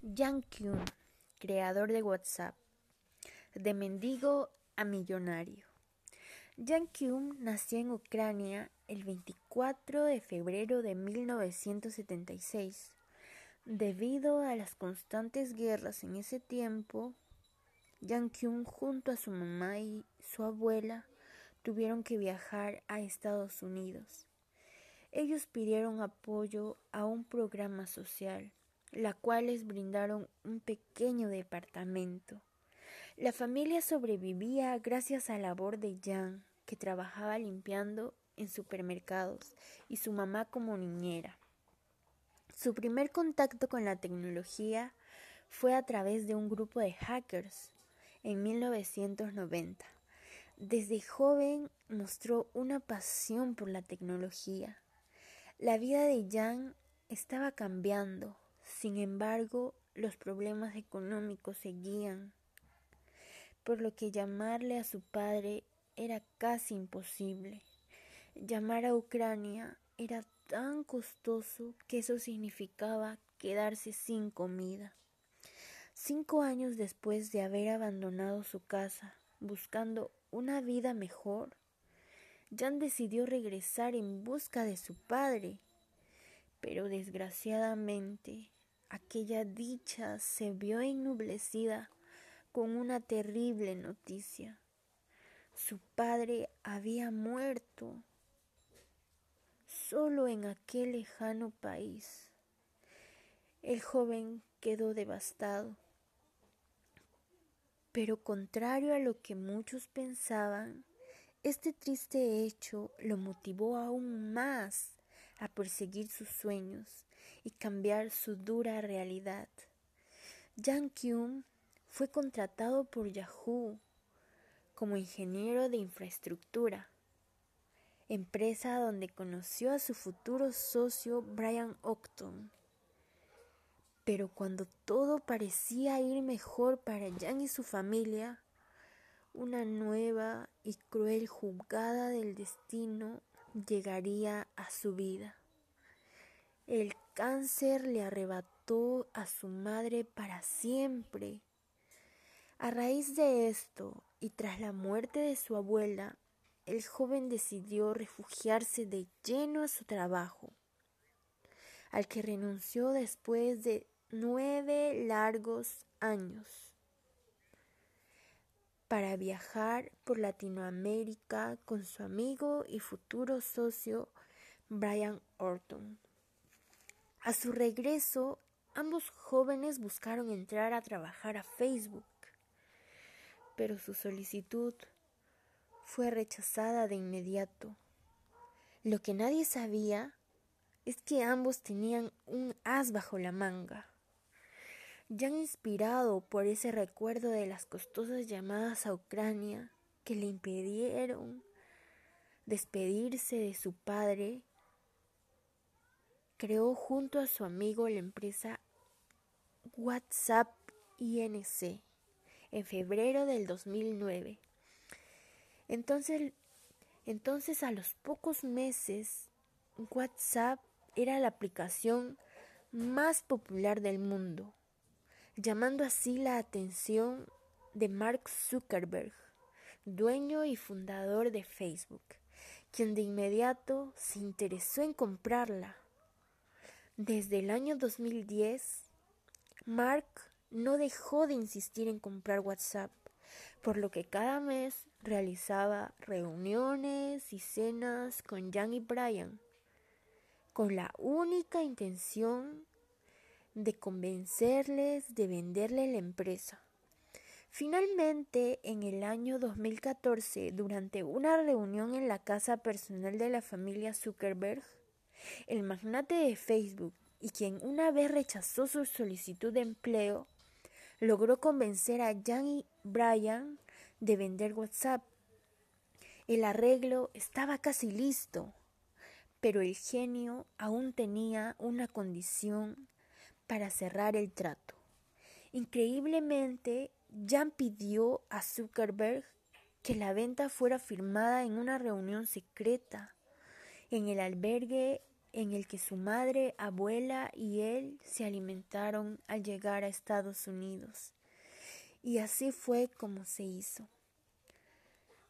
Jan Kuhn, creador de WhatsApp, de mendigo a millonario. Jan Kuhn nació en Ucrania el 24 de febrero de 1976. Debido a las constantes guerras en ese tiempo, Jan Kuhn junto a su mamá y su abuela tuvieron que viajar a Estados Unidos. Ellos pidieron apoyo a un programa social la cual les brindaron un pequeño departamento. La familia sobrevivía gracias a la labor de Jan, que trabajaba limpiando en supermercados, y su mamá como niñera. Su primer contacto con la tecnología fue a través de un grupo de hackers en 1990. Desde joven mostró una pasión por la tecnología. La vida de Jan estaba cambiando sin embargo, los problemas económicos seguían, por lo que llamarle a su padre era casi imposible. Llamar a Ucrania era tan costoso que eso significaba quedarse sin comida. Cinco años después de haber abandonado su casa, buscando una vida mejor, Jan decidió regresar en busca de su padre. Pero desgraciadamente aquella dicha se vio ennublecida con una terrible noticia. Su padre había muerto solo en aquel lejano país. El joven quedó devastado. Pero contrario a lo que muchos pensaban, este triste hecho lo motivó aún más a perseguir sus sueños cambiar su dura realidad. Jan Kyum fue contratado por Yahoo como ingeniero de infraestructura, empresa donde conoció a su futuro socio Brian Octon. Pero cuando todo parecía ir mejor para Jan y su familia, una nueva y cruel jugada del destino llegaría a su vida. El cáncer le arrebató a su madre para siempre. A raíz de esto y tras la muerte de su abuela, el joven decidió refugiarse de lleno a su trabajo, al que renunció después de nueve largos años para viajar por Latinoamérica con su amigo y futuro socio Brian Orton. A su regreso, ambos jóvenes buscaron entrar a trabajar a Facebook, pero su solicitud fue rechazada de inmediato. Lo que nadie sabía es que ambos tenían un as bajo la manga ya inspirado por ese recuerdo de las costosas llamadas a Ucrania que le impidieron despedirse de su padre, creó junto a su amigo la empresa WhatsApp INC en febrero del 2009. Entonces, entonces a los pocos meses, WhatsApp era la aplicación más popular del mundo llamando así la atención de Mark Zuckerberg, dueño y fundador de Facebook, quien de inmediato se interesó en comprarla. Desde el año 2010, Mark no dejó de insistir en comprar WhatsApp, por lo que cada mes realizaba reuniones y cenas con Jan y Brian, con la única intención de convencerles de venderle la empresa. Finalmente, en el año 2014, durante una reunión en la casa personal de la familia Zuckerberg, el magnate de Facebook y quien una vez rechazó su solicitud de empleo, logró convencer a Jan y Brian de vender WhatsApp. El arreglo estaba casi listo, pero el genio aún tenía una condición para cerrar el trato. Increíblemente, Jan pidió a Zuckerberg que la venta fuera firmada en una reunión secreta en el albergue en el que su madre, abuela y él se alimentaron al llegar a Estados Unidos. Y así fue como se hizo.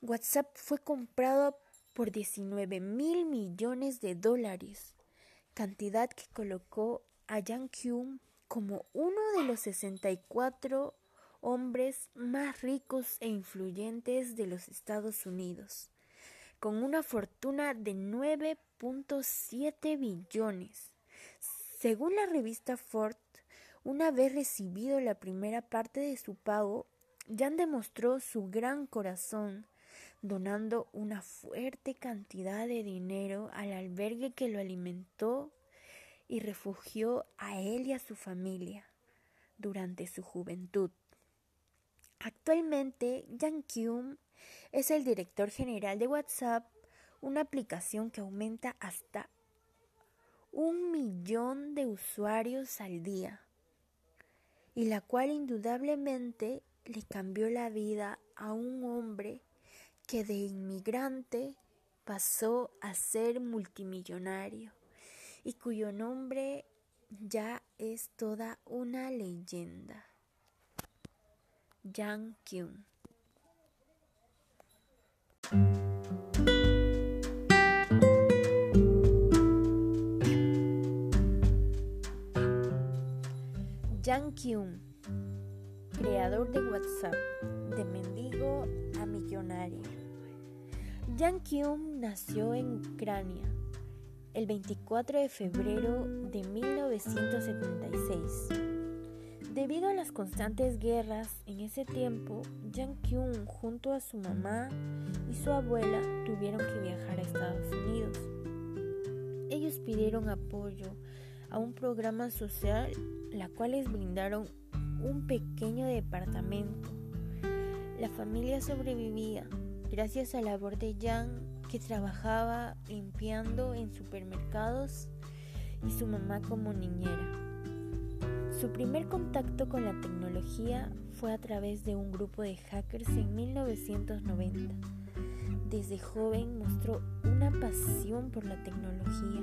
WhatsApp fue comprado por 19 mil millones de dólares, cantidad que colocó a Yang Kyum como uno de los 64 hombres más ricos e influyentes de los Estados Unidos, con una fortuna de 9.7 billones. Según la revista Ford, una vez recibido la primera parte de su pago, Jan demostró su gran corazón donando una fuerte cantidad de dinero al albergue que lo alimentó y refugió a él y a su familia durante su juventud. Actualmente, Jan Kyum es el director general de WhatsApp, una aplicación que aumenta hasta un millón de usuarios al día y la cual indudablemente le cambió la vida a un hombre que de inmigrante pasó a ser multimillonario y cuyo nombre ya es toda una leyenda. Yang Kyun. Yang Kyun, creador de WhatsApp, de mendigo a millonario. Jan Kyum nació en Ucrania el 24 de febrero de 1976. Debido a las constantes guerras en ese tiempo, Jan Kyum junto a su mamá y su abuela tuvieron que viajar a Estados Unidos. Ellos pidieron apoyo a un programa social, la cual les brindaron un pequeño departamento. La familia sobrevivía gracias a la labor de Jan que trabajaba limpiando en supermercados y su mamá como niñera. Su primer contacto con la tecnología fue a través de un grupo de hackers en 1990. Desde joven mostró una pasión por la tecnología.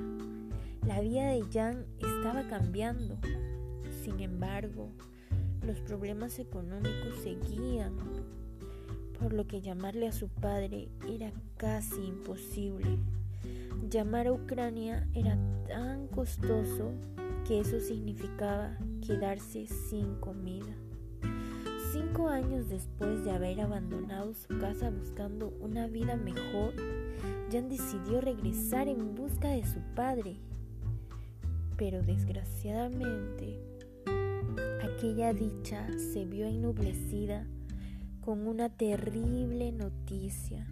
La vida de Jan estaba cambiando. Sin embargo, los problemas económicos seguían por lo que llamarle a su padre era casi imposible. Llamar a Ucrania era tan costoso que eso significaba quedarse sin comida. Cinco años después de haber abandonado su casa buscando una vida mejor, Jan decidió regresar en busca de su padre. Pero desgraciadamente, aquella dicha se vio ennublecida con una terrible noticia.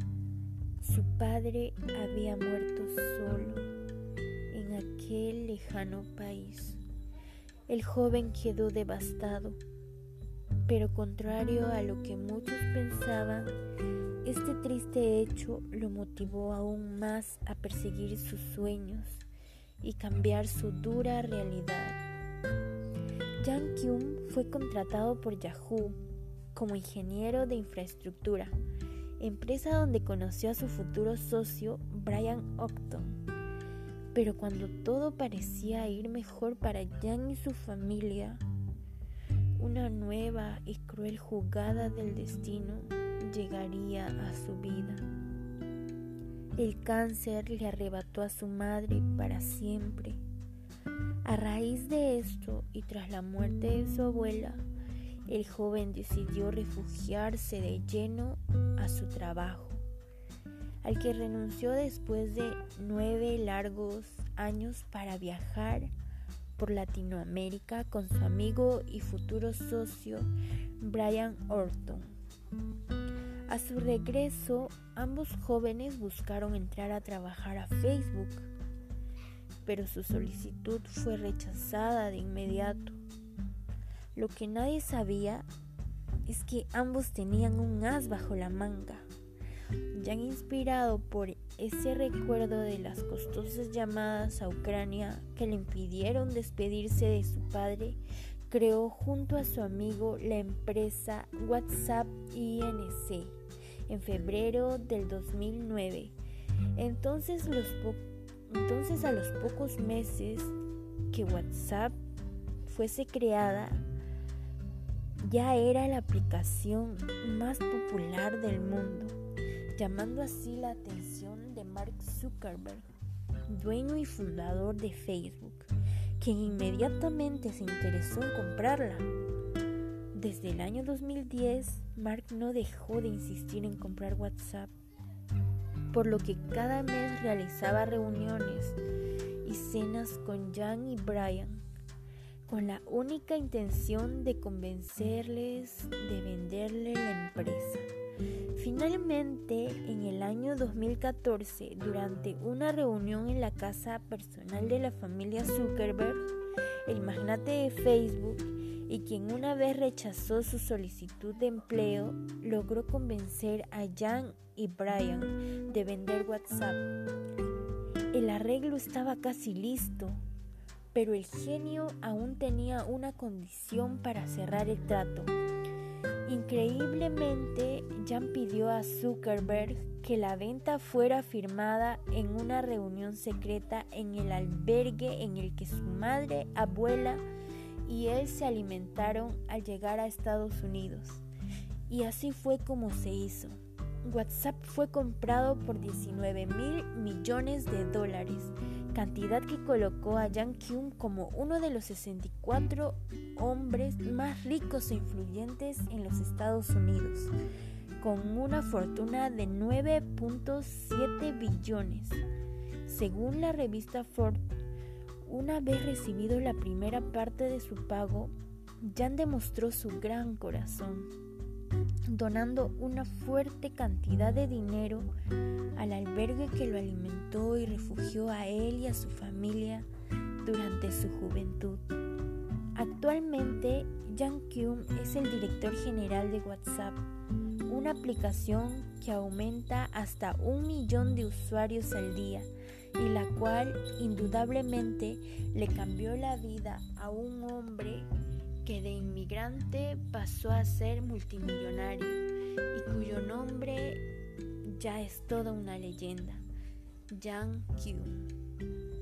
Su padre había muerto solo en aquel lejano país. El joven quedó devastado, pero contrario a lo que muchos pensaban, este triste hecho lo motivó aún más a perseguir sus sueños y cambiar su dura realidad. Jan Kyum fue contratado por Yahoo como ingeniero de infraestructura, empresa donde conoció a su futuro socio Brian Octon. Pero cuando todo parecía ir mejor para Jan y su familia, una nueva y cruel jugada del destino llegaría a su vida. El cáncer le arrebató a su madre para siempre. A raíz de esto y tras la muerte de su abuela, el joven decidió refugiarse de lleno a su trabajo, al que renunció después de nueve largos años para viajar por Latinoamérica con su amigo y futuro socio Brian Orton. A su regreso, ambos jóvenes buscaron entrar a trabajar a Facebook, pero su solicitud fue rechazada de inmediato lo que nadie sabía es que ambos tenían un as bajo la manga. Ya inspirado por ese recuerdo de las costosas llamadas a Ucrania que le impidieron despedirse de su padre, creó junto a su amigo la empresa WhatsApp INC en febrero del 2009. Entonces los Entonces a los pocos meses que WhatsApp fuese creada, ya era la aplicación más popular del mundo, llamando así la atención de Mark Zuckerberg, dueño y fundador de Facebook, quien inmediatamente se interesó en comprarla. Desde el año 2010, Mark no dejó de insistir en comprar WhatsApp, por lo que cada mes realizaba reuniones y cenas con Jan y Brian, con la única intención de convencerles de venderle la empresa. Finalmente, en el año 2014, durante una reunión en la casa personal de la familia Zuckerberg, el magnate de Facebook y quien una vez rechazó su solicitud de empleo, logró convencer a Jan y Brian de vender WhatsApp. El arreglo estaba casi listo, pero el genio aún tenía una condición para cerrar el trato. Increíblemente, Jan pidió a Zuckerberg que la venta fuera firmada en una reunión secreta en el albergue en el que su madre, abuela y él se alimentaron al llegar a Estados Unidos. Y así fue como se hizo. WhatsApp fue comprado por 19 mil millones de dólares, cantidad que colocó a Jan Kuhn como uno de los 64 hombres más ricos e influyentes en los Estados Unidos, con una fortuna de 9.7 billones. Según la revista Forbes, una vez recibido la primera parte de su pago, Jan demostró su gran corazón, donando una fuerte cantidad de dinero al albergue que lo alimentó y refugió a él y a su familia durante su juventud. Actualmente, Jan Kuhn es el director general de WhatsApp, una aplicación que aumenta hasta un millón de usuarios al día y la cual indudablemente le cambió la vida a un hombre que de inmigrante pasó a ser multimillonario y cuyo nombre ya es toda una leyenda, Jan Q.